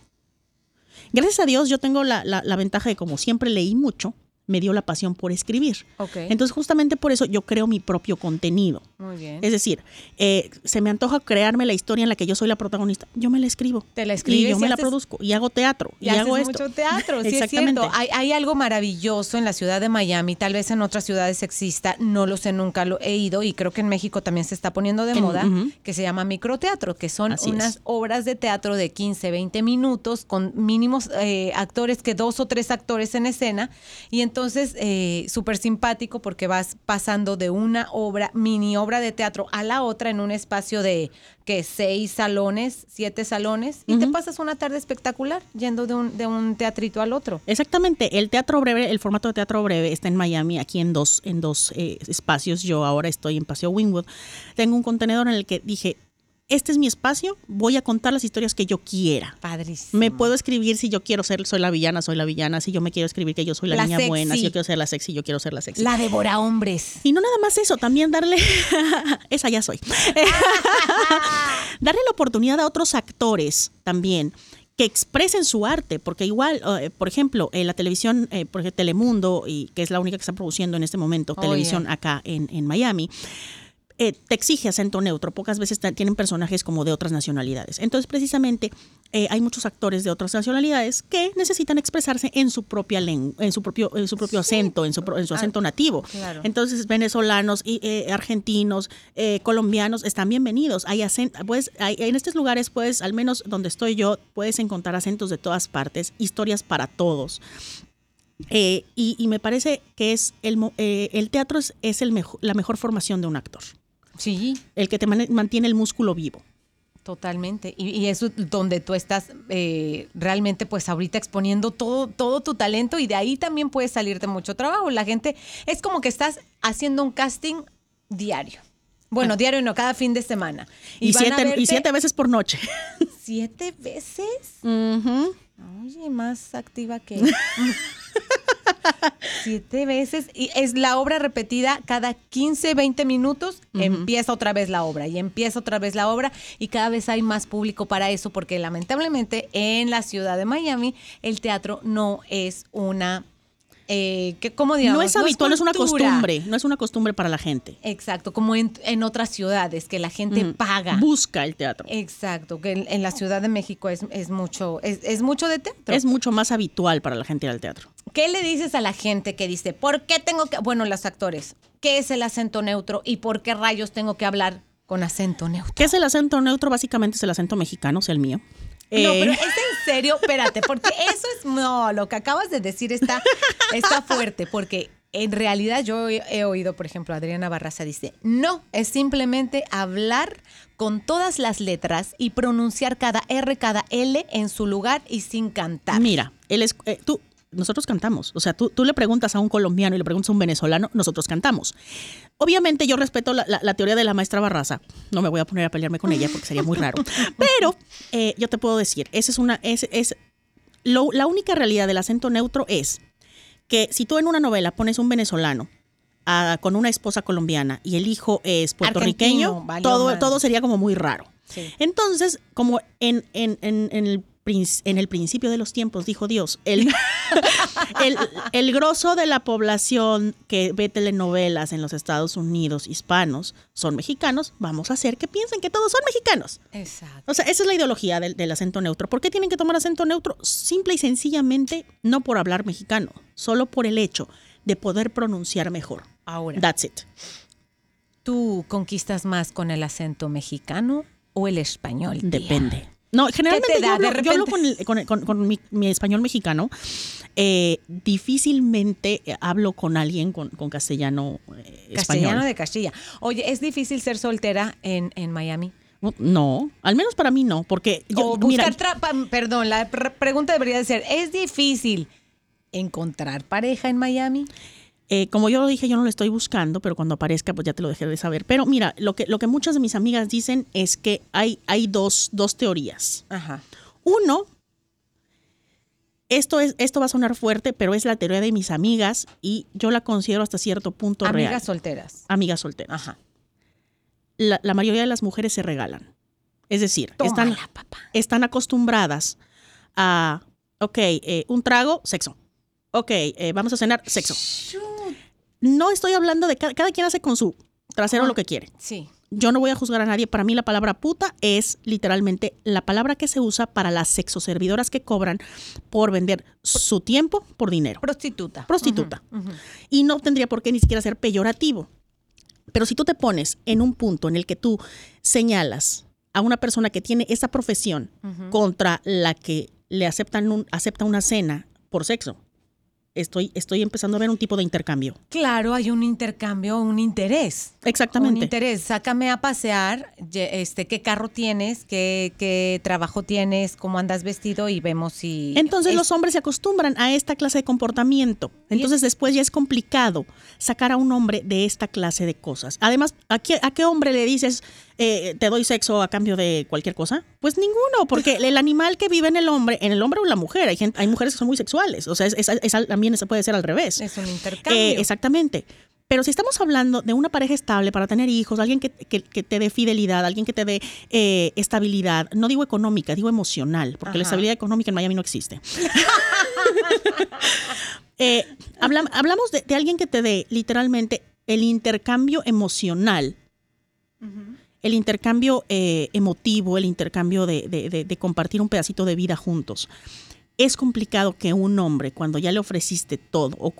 Gracias a Dios yo tengo la, la- la ventaja de como siempre leí mucho, me dio la pasión por escribir. Entonces justamente por eso yo creo mi propio contenido. Muy bien. Es decir, eh, se me antoja crearme la historia en la que yo soy la protagonista. Yo me la escribo. Te la Y escribes yo y me la produzco. Y hago teatro. Y, Y hago haces esto. mucho teatro, sí es Exactamente. cierto. Hay, hay algo maravilloso en la ciudad de Miami, tal vez en otras ciudades exista, no lo sé, nunca lo he ido y creo que en México también se está poniendo de En- moda, que se llama microteatro, que son Así unas es. obras de teatro de 15, 20 minutos con mínimos eh, actores que dos o tres actores en escena y entonces eh, súper simpático porque vas pasando de una obra, mini obra de teatro a la otra en un espacio de que seis salones, siete salones y te pasas una tarde espectacular yendo de un, de un teatrito al otro. Exactamente. El teatro breve, el formato de teatro breve está en Miami, aquí en dos, en dos eh, espacios. Yo ahora estoy en Paseo Wingwood. Tengo un contenedor en el que dije, este es mi espacio, voy a contar las historias que yo quiera. Padrísimo. Me puedo escribir si yo quiero ser, soy la villana, soy la villana. Si yo me quiero escribir que yo soy la, La niña buena, si yo quiero ser la sexy, yo quiero ser la sexy. La devora hombres. Y no nada más eso, también darle, esa ya soy, darle la oportunidad a otros actores también que expresen su arte, porque igual, eh, por ejemplo, eh, la televisión, eh, por ejemplo, Telemundo, y que es la única que está produciendo en este momento Oh, televisión acá en, en Miami, eh, te exige acento neutro. Pocas veces tienen personajes como de otras nacionalidades. Entonces, precisamente, eh, hay muchos actores de otras nacionalidades que necesitan expresarse en su propia lengua, en su propio, en su propio acento, en su, en su acento nativo. claro. Entonces, venezolanos, y, eh, argentinos, colombianos están bienvenidos. Hay acen- pues, hay- en estos lugares, pues, al menos donde estoy yo, puedes encontrar acentos de todas partes, historias para todos. Eh, y, y me parece que es el, eh, el teatro es, es el mejo- la mejor formación de un actor, Sí, el que te mantiene el músculo vivo. totalmente. Y, y eso es donde tú estás eh, realmente, pues ahorita exponiendo todo, todo tu talento y de ahí también puede salirte mucho trabajo. La gente es como que estás haciendo un casting diario. Bueno, diario no, cada fin de semana. Y, siete, y siete veces por noche. ¿Siete veces? Ujú. Oye, más activa que. Siete veces. Y es la obra repetida cada 15, 20 minutos. Empieza otra vez la obra y empieza otra vez la obra. Y cada vez hay más público para eso, porque lamentablemente en la ciudad de Miami el teatro no es una. Eh, que, ¿Cómo digamos? no es habitual, no es una costumbre, no es una costumbre para la gente. Exacto, como en, en otras ciudades, que la gente paga. Busca el teatro. Exacto, que en, en la Ciudad de México es, es mucho, es, es mucho de teatro. Es mucho más habitual para la gente ir al teatro. ¿Qué le dices a la gente que dice, ¿por qué tengo que, bueno, los actores, ¿qué es el acento neutro y por qué rayos tengo que hablar con acento neutro? ¿Qué es el acento neutro? Básicamente es el acento mexicano, o sea, el mío. No, Eh, pero es en serio, espérate, porque eso es, no, lo que acabas de decir está, está fuerte, porque en realidad yo he, he oído, por ejemplo, Adriana Barraza dice, no, es simplemente hablar con todas las letras y pronunciar cada R, cada L en su lugar y sin cantar. Mira, él es, eh, tú, nosotros cantamos. O sea, tú, tú le preguntas a un colombiano y le preguntas a un venezolano, nosotros cantamos. Obviamente yo respeto la, la- la teoría de la maestra Barraza. No me voy a poner a pelearme con ella porque sería muy raro. Pero eh, yo te puedo decir, esa es una, es, es lo- la única realidad del acento neutro es que si tú en una novela pones un venezolano ah, con una esposa colombiana y el hijo es puertorriqueño, todo, todo sería como muy raro. Sí. Entonces, como en, en- en- en el, en el principio de los tiempos, dijo Dios, el, el, el grosso de la población que ve telenovelas en los Estados Unidos hispanos son mexicanos, vamos a hacer que piensen que todos son mexicanos. Exacto. O sea, esa es la ideología del, del acento neutro. ¿Por qué tienen que tomar acento neutro? Simple y sencillamente no por hablar mexicano, solo por el hecho de poder pronunciar mejor. Ahora, That's it. ¿tú conquistas más con el acento mexicano o el español? tía? Depende. No, generalmente te da? yo hablo, yo con, el- con con- con mi, mi español mexicano. Eh, difícilmente hablo con alguien con, castellano eh, Castellano español. de Castilla. Oye, ¿es difícil ser soltera en, en Miami? No, al menos para mí no, porque yo, o buscar mira, perdón, la pre- pregunta debería de ser, ¿es difícil encontrar pareja en Miami? Eh, como yo lo dije, yo no lo estoy buscando, pero cuando aparezca, pues ya te lo dejé de saber. Pero mira, lo que, lo que muchas de mis amigas dicen es que hay, hay dos, dos teorías. Ajá. Uno, esto, es, esto va a sonar fuerte, pero es la teoría de mis amigas y yo la considero hasta cierto punto Amigas real. solteras. Amigas solteras. Ajá. La, la mayoría de las mujeres se regalan. Es decir, están, papá. están acostumbradas a, ok, eh, un trago, sexo. Ok, eh, vamos a cenar, sexo. No estoy hablando de cada, cada quien hace con su trasero lo que quiere. Sí. Yo no voy a juzgar a nadie. Para mí la palabra puta es literalmente la palabra que se usa para las sexoservidoras que cobran por vender su tiempo por dinero. Prostituta. Prostituta. Y no tendría por qué ni siquiera ser peyorativo. Pero si tú te pones en un punto en el que tú señalas a una persona que tiene esa profesión contra la que le aceptan un- acepta una cena por sexo, estoy, estoy empezando a ver un tipo de intercambio. Claro, hay un intercambio, un interés. Exactamente. Un interés. Sácame a pasear, este, qué carro tienes, qué, qué trabajo tienes, cómo andas vestido y vemos si. Entonces es- los hombres se acostumbran a esta clase de comportamiento. Entonces después ya es complicado sacar a un hombre de esta clase de cosas. Además, ¿a qué, a qué hombre le dices eh, te doy sexo a cambio de cualquier cosa? Pues ninguno, porque el animal que vive en el hombre, en el hombre o en la mujer, hay, gente, hay mujeres que son muy sexuales. O sea, es, es- también se puede ser al revés. Es un intercambio. Eh, exactamente. Pero si estamos hablando de una pareja estable para tener hijos, alguien que, que- que te dé fidelidad, alguien que te dé eh, estabilidad, no digo económica, digo emocional, porque la estabilidad económica en Miami no existe. Eh, hablam- hablamos de, de alguien que te dé literalmente el intercambio emocional El intercambio eh, emotivo, el intercambio de, de- de- de compartir un pedacito de vida juntos. Es complicado que un hombre, cuando ya le ofreciste todo, o,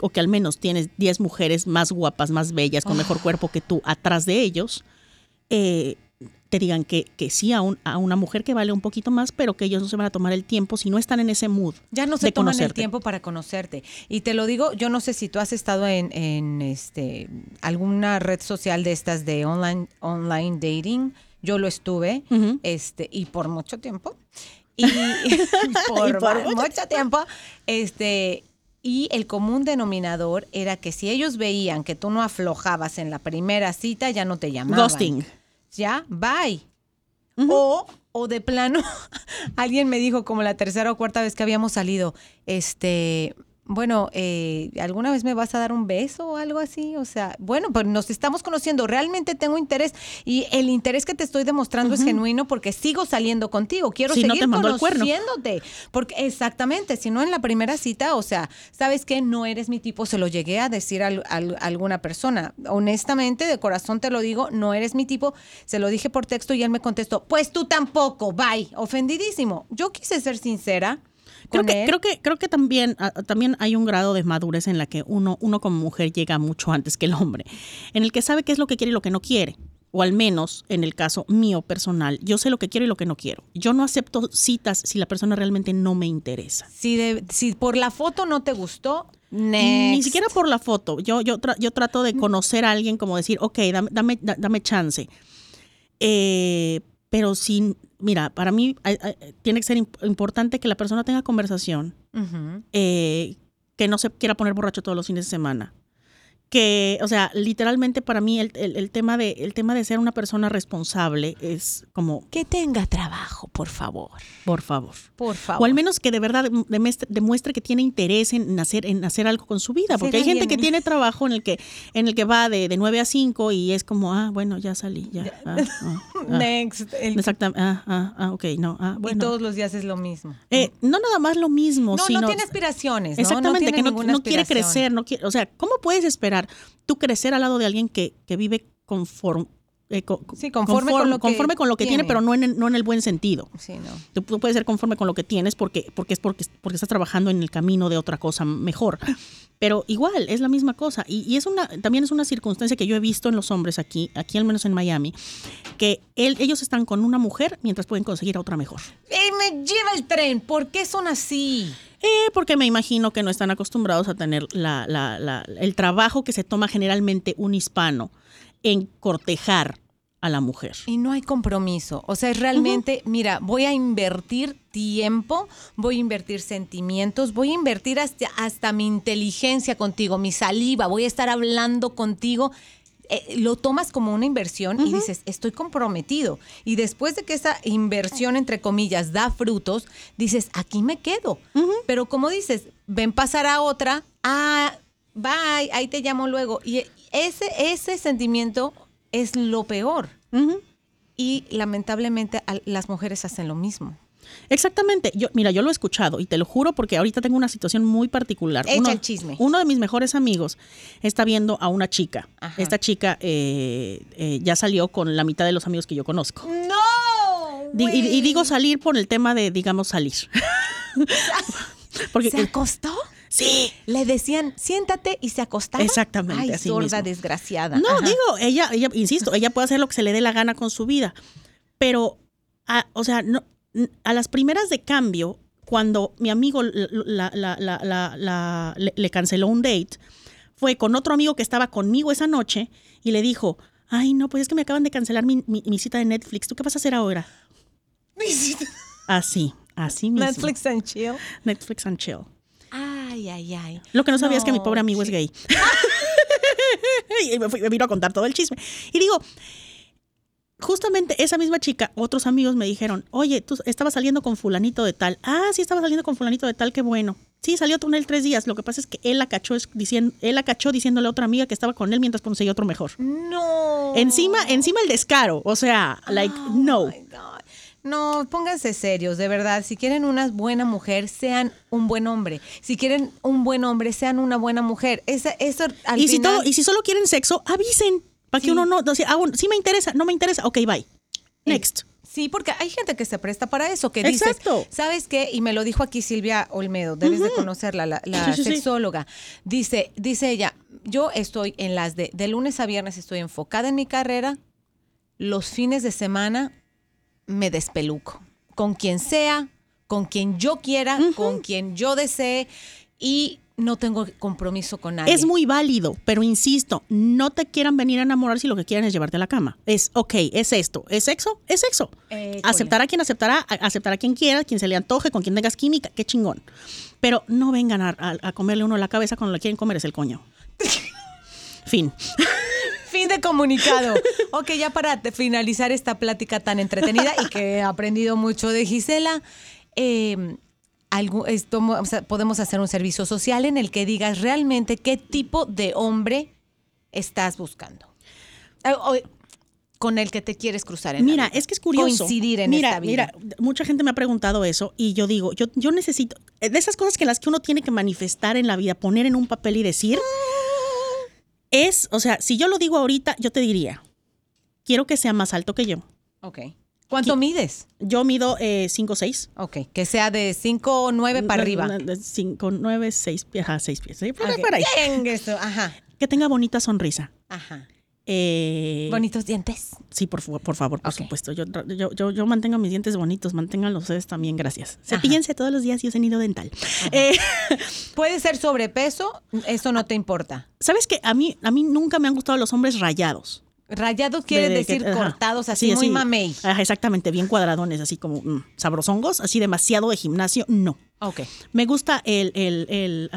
o que al menos tienes 10 mujeres más guapas, más bellas, con mejor cuerpo que tú, atrás de ellos, eh, te digan que, que sí a, un- a una mujer que vale un poquito más, pero que ellos no se van a tomar el tiempo si no están en ese mood. Ya no se de toman el tiempo para conocerte. Y te lo digo, yo no sé si tú has estado en, en, este alguna red social de estas de online, online dating. Yo lo estuve, este, y por mucho tiempo. Y por, Y por va- mucho mucho tiempo, este. Y el común denominador era que si ellos veían que tú no aflojabas en la primera cita, ya no te llamaban. Ghosting. Ya, bye. O, o de plano, alguien me dijo como la tercera o cuarta vez que habíamos salido, este, bueno, eh, ¿alguna vez me vas a dar un beso o algo así? O sea, bueno, pues nos estamos conociendo, realmente tengo interés y el interés que te estoy demostrando es genuino porque sigo saliendo contigo, quiero Si seguir conociéndote. Porque exactamente, si no en la primera cita, o sea, ¿sabes qué? No eres mi tipo, se lo llegué a decir a, a alguna persona. Honestamente, de corazón te lo digo, no eres mi tipo. Se lo dije por texto y él me contestó, pues tú tampoco, bye, ofendidísimo. Yo quise ser sincera. Creo que, él. creo que, creo que también, ah, también hay un grado de madurez en la que uno, uno como mujer llega mucho antes que el hombre, en el que sabe qué es lo que quiere y lo que no quiere. O al menos, en el caso mío personal, yo sé lo que quiero y lo que no quiero. Yo no acepto citas si la persona realmente no me interesa. Si, de- si por la foto no te gustó, Ni next. siquiera por la foto. Yo, yo, tra- yo trato de conocer a alguien como decir, ok, dame, dame, da- dame chance. Eh, pero sin, mira, para mí tiene que ser imp- importante que la persona tenga conversación, eh, que no se quiera poner borracho todos los fines de semana. Que, o sea, literalmente para mí el, el- el tema, de, el tema de ser una persona responsable es como, Que tenga trabajo, por favor. por favor. Por favor. O al menos que de verdad demuestre, demuestre que tiene interés en hacer, en hacer algo con su vida. Porque hay gente que tiene trabajo en el que, en el que va de, de 9 a 5 y es como, ah, bueno, ya salí, ya. ah, ah, ah. Next. El- Exactamente. Ah, ah, ah, ok, no. Ah, Y bueno. todos los días es lo mismo. Eh, no nada más lo mismo, No, sino. no tiene aspiraciones, ¿no? Exactamente, no tiene que no, no quiere crecer, no quiere, o sea, ¿cómo puedes esperar tú crecer al lado de alguien que, que vive conforme, Sí, conforme con lo que conforme con lo que tiene, tiene. pero no en, el- no en el buen sentido? Sí, no. Tú, tú puedes ser conforme con lo que tienes porque, porque es porque, porque estás trabajando en el camino de otra cosa mejor. Pero igual, es la misma cosa. Y, y es una, también es una circunstancia que yo he visto en los hombres aquí, aquí al menos en Miami, que él- ellos están con una mujer mientras pueden conseguir a otra mejor. ¡Ey, me lleva el tren! ¿Por qué son así? Eh, porque me imagino que no están acostumbrados a tener la, la- la- el trabajo que se toma generalmente un hispano en cortejar a la mujer. Y no hay compromiso. O sea, es realmente, mira, voy a invertir tiempo, voy a invertir sentimientos, voy a invertir hasta, hasta mi inteligencia contigo, mi saliva, voy a estar hablando contigo. Eh, lo tomas como una inversión y dices, estoy comprometido. Y después de que esa inversión, entre comillas, da frutos, dices, aquí me quedo. Pero como dices, ven pasar a otra, ah, bye, ahí te llamo luego. Y ese, ese sentimiento es lo peor. Y lamentablemente las mujeres hacen lo mismo. Exactamente. Yo, mira, yo lo he escuchado y te lo juro porque ahorita tengo una situación muy particular. Echa uno, el chisme. Uno de mis mejores amigos está viendo a una chica. Ajá. Esta chica eh, eh, ya salió con la mitad de los amigos que yo conozco. ¡No! Di- y, y digo salir por el tema de, digamos, salir. porque ¿Se acostó? sí. Le decían, siéntate y se acostaba. Exactamente, Ay, así sorda mismo. desgraciada. No, Ajá. digo, ella, ella, insisto, ella puede hacer lo que se le dé la gana con su vida. Pero, a- o sea, no, a las primeras de cambio, cuando mi amigo la- la- la- le, le canceló un date, fue con otro amigo que estaba conmigo esa noche y le dijo, ay, no, pues es que me acaban de cancelar mi, mi- mi cita de Netflix. ¿Tú qué vas a hacer ahora? Así, así mismo. Netflix and chill. Netflix and chill. Ay, ay, ay. Lo que no sabía es que mi pobre amigo es gay. y me, fui- me vino a contar todo el chisme. Y digo, justamente esa misma chica, otros amigos me dijeron, oye, tú estabas saliendo con fulanito de tal. Ah, sí, estaba saliendo con fulanito de tal, qué bueno. Sí, salió con él tres días. Lo que pasa es que él la cachó, diciendo, él la cachó diciéndole a otra amiga que estaba con él mientras conseguía otro mejor. No. Encima, encima el descaro. O sea, like, no. Oh my God. No, pónganse serios, de verdad. Si quieren una buena mujer, sean un buen hombre. Si quieren un buen hombre, sean una buena mujer. Esa, eso al Y si, todo, y si solo quieren sexo, avisen. Para que uno no, sea, ah, bueno, sí me interesa, no me interesa, ok, bye. Next. Sí, porque hay gente que se presta para eso, que dice, Exacto. ¿sabes qué? Y me lo dijo aquí Silvia Olmedo, debes de conocerla, la, la Sí, sí, sí. sexóloga. Dice, dice ella, yo estoy en las de, de lunes a viernes estoy enfocada en mi carrera, los fines de semana me despeluco, con quien sea, con quien yo quiera, con quien yo desee y no tengo compromiso con nadie. Es muy válido, pero insisto, no te quieran venir a enamorar si lo que quieren es llevarte a la cama. Es, ok, es esto, es sexo, es sexo. Eh, aceptar a quien aceptará, aceptar a quien quiera, quien se le antoje, con quien tengas química, qué chingón. Pero no vengan a, a- a comerle uno la cabeza cuando le quieren comer es el coño. fin. Fin de comunicado. Ok, ya para finalizar esta plática tan entretenida y que he aprendido mucho de Gisela, eh, algo- esto, o sea, podemos hacer un servicio social en el que digas realmente qué tipo de hombre estás buscando. Eh, o- con el que te quieres cruzar en la Mira, vida. es que es curioso. Coincidir en mira, esta vida. Mira, mucha gente me ha preguntado eso y yo digo, yo, yo necesito, eh, de esas cosas que las que uno tiene que manifestar en la vida, poner en un papel y decir, es, o sea, si yo lo digo ahorita, yo te diría, quiero que sea más alto que yo. Ok. ¿Cuánto mides? Yo mido 5 o 6. Ok, que sea de 5 o 9 para arriba. 5, 9, 6 pies. Ajá, 6 pies. Sí, por, Ok. por ahí. Bien, eso, ajá, Que tenga bonita sonrisa. ajá. Eh, Bonitos dientes. Sí, por, favor, por favor, por supuesto. Yo, yo, yo, yo mantengo mis dientes bonitos, manténganlos ustedes también, gracias. Cepíllense todos los días y usen hilo dental. Eh, Puede ser sobrepeso, eso no te importa. ¿Sabes qué? A mí, a mí nunca me han gustado los hombres rayados. Rayados quiere De- de que- decir cortados, así Sí, muy mamey. Ajá, exactamente, bien cuadradones, así como mm, sabrosongos, así demasiado de gimnasio, no. Ok. Me gusta el, el, el,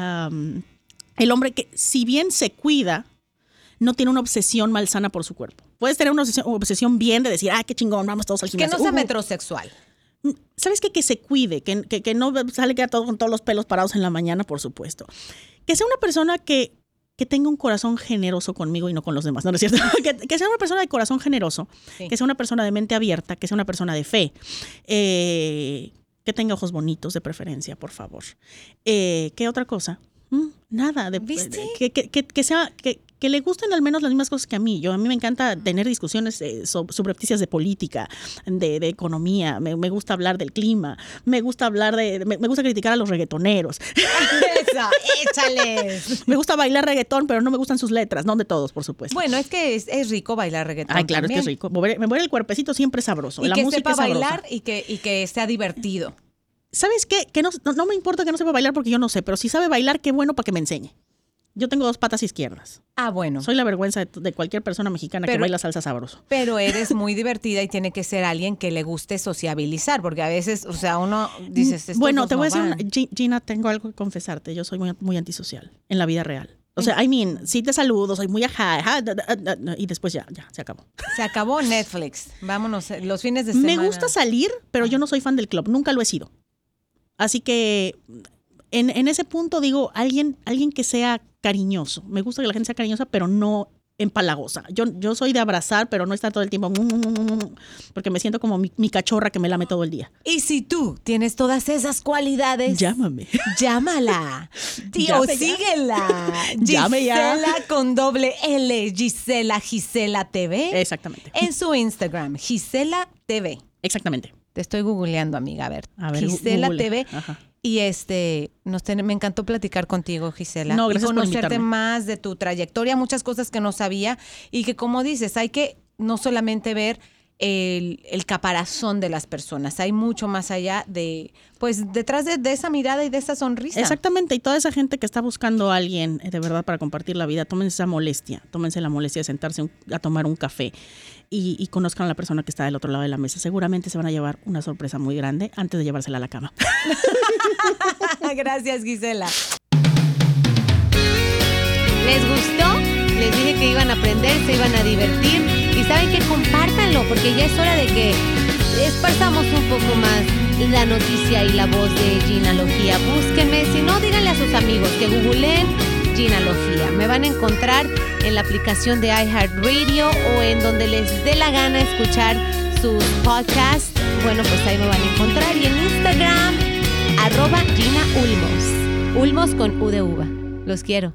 el hombre que, si bien se cuida, no tiene una obsesión malsana por su cuerpo. Puedes tener una obsesión, obsesión bien de decir, ah, qué chingón, vamos todos al Que gimnasio. no sea Uh, uh. metrosexual. ¿Sabes qué? Que se cuide, que, que, que no sale que todo con todos los pelos parados en la mañana, por supuesto. Que sea una persona que, que tenga un corazón generoso conmigo y no con los demás, ¿no, ¿No es cierto? que, que sea una persona de corazón generoso, Sí. que sea una persona de mente abierta, que sea una persona de fe, eh, que tenga ojos bonitos de preferencia, por favor. Eh, ¿Qué otra cosa? Mm, nada. De, ¿Viste? que, que- que- que sea... Que, que le gusten al menos las mismas cosas que a mí. Yo a mí me encanta tener discusiones eh, subrepticias de política, de, de economía. Me, me gusta hablar del clima. Me gusta hablar de, me, me gusta criticar a los reggaetoneros. Eso, échales. me gusta bailar reggaetón, pero no me gustan sus letras, no de todos, por supuesto. Bueno, es que es, es rico bailar reggaetón. Ay, claro, es que es rico. Mover- me muere el cuerpecito siempre sabroso. Y la que música sepa es bailar y que, y que sea divertido. ¿Sabes qué? Que no, no, no me importa que no sepa bailar porque yo no sé, pero si sabe bailar, qué bueno para que me enseñe. Yo tengo dos patas izquierdas. Ah, bueno. Soy la vergüenza de, de cualquier persona mexicana que Pero- baila salsa sabroso. Pero eres muy divertida y tiene que ser alguien que le guste sociabilizar, porque a veces, o sea, uno dices, estos Bueno, te no voy a decir, una- Gi- Gina, tengo algo que confesarte. Yo soy muy, muy antisocial en la vida real. O sea, I mean, sí te saludo, soy muy ajá, ajá, da, da, da, da, y después ya, ya, se acabó. Se acabó Netflix. Vámonos, eh, los fines de semana. Me gusta salir, pero yo no soy fan del club, nunca lo he sido. Así que en, en ese punto digo, alguien, alguien que sea cariñoso. Me gusta que la gente sea cariñosa, pero no empalagosa. Yo, yo soy de abrazar, pero no estar todo el tiempo, porque me siento como mi, mi cachorra que me lame todo el día. Y si tú tienes todas esas cualidades, Llámame. llámala. Tío, Llame síguela. Ya. Gisela con doble L, Gisela Gisela TV. Exactamente. En su Instagram, Gisela TV. Exactamente. Te estoy googleando, amiga. A ver, A ver, Gisela google. TV. Ajá. Y este, nos ten- me encantó platicar contigo, Gisela. No, y gracias por conocerte más de tu trayectoria, muchas cosas que no sabía. Y que como dices, hay que no solamente ver el, el caparazón de las personas, hay mucho más allá de, pues detrás de, de esa mirada y de esa sonrisa. Exactamente, y toda esa gente que está buscando a alguien eh, de verdad para compartir la vida, tómense esa molestia, tómense la molestia de sentarse un- a tomar un café y, conozcan a la persona que está del otro lado de la mesa. Seguramente se van a llevar una sorpresa muy grande antes de llevársela a la cama. Gracias, Gisela. ¿Les gustó? Les dije que iban a aprender, se iban a divertir. Y saben que compártanlo, porque ya es hora de que esparzamos un poco más la noticia y la voz de Ginalogía. Búsquenme, si no, díganle a sus amigos que googleen Me van a encontrar en la aplicación de iHeartRadio o en donde les dé la gana escuchar sus podcasts. Bueno, pues ahí me van a encontrar. Y en Instagram, arroba Gina Ulmos. Ulmos con U de. Los quiero.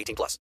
18 plus.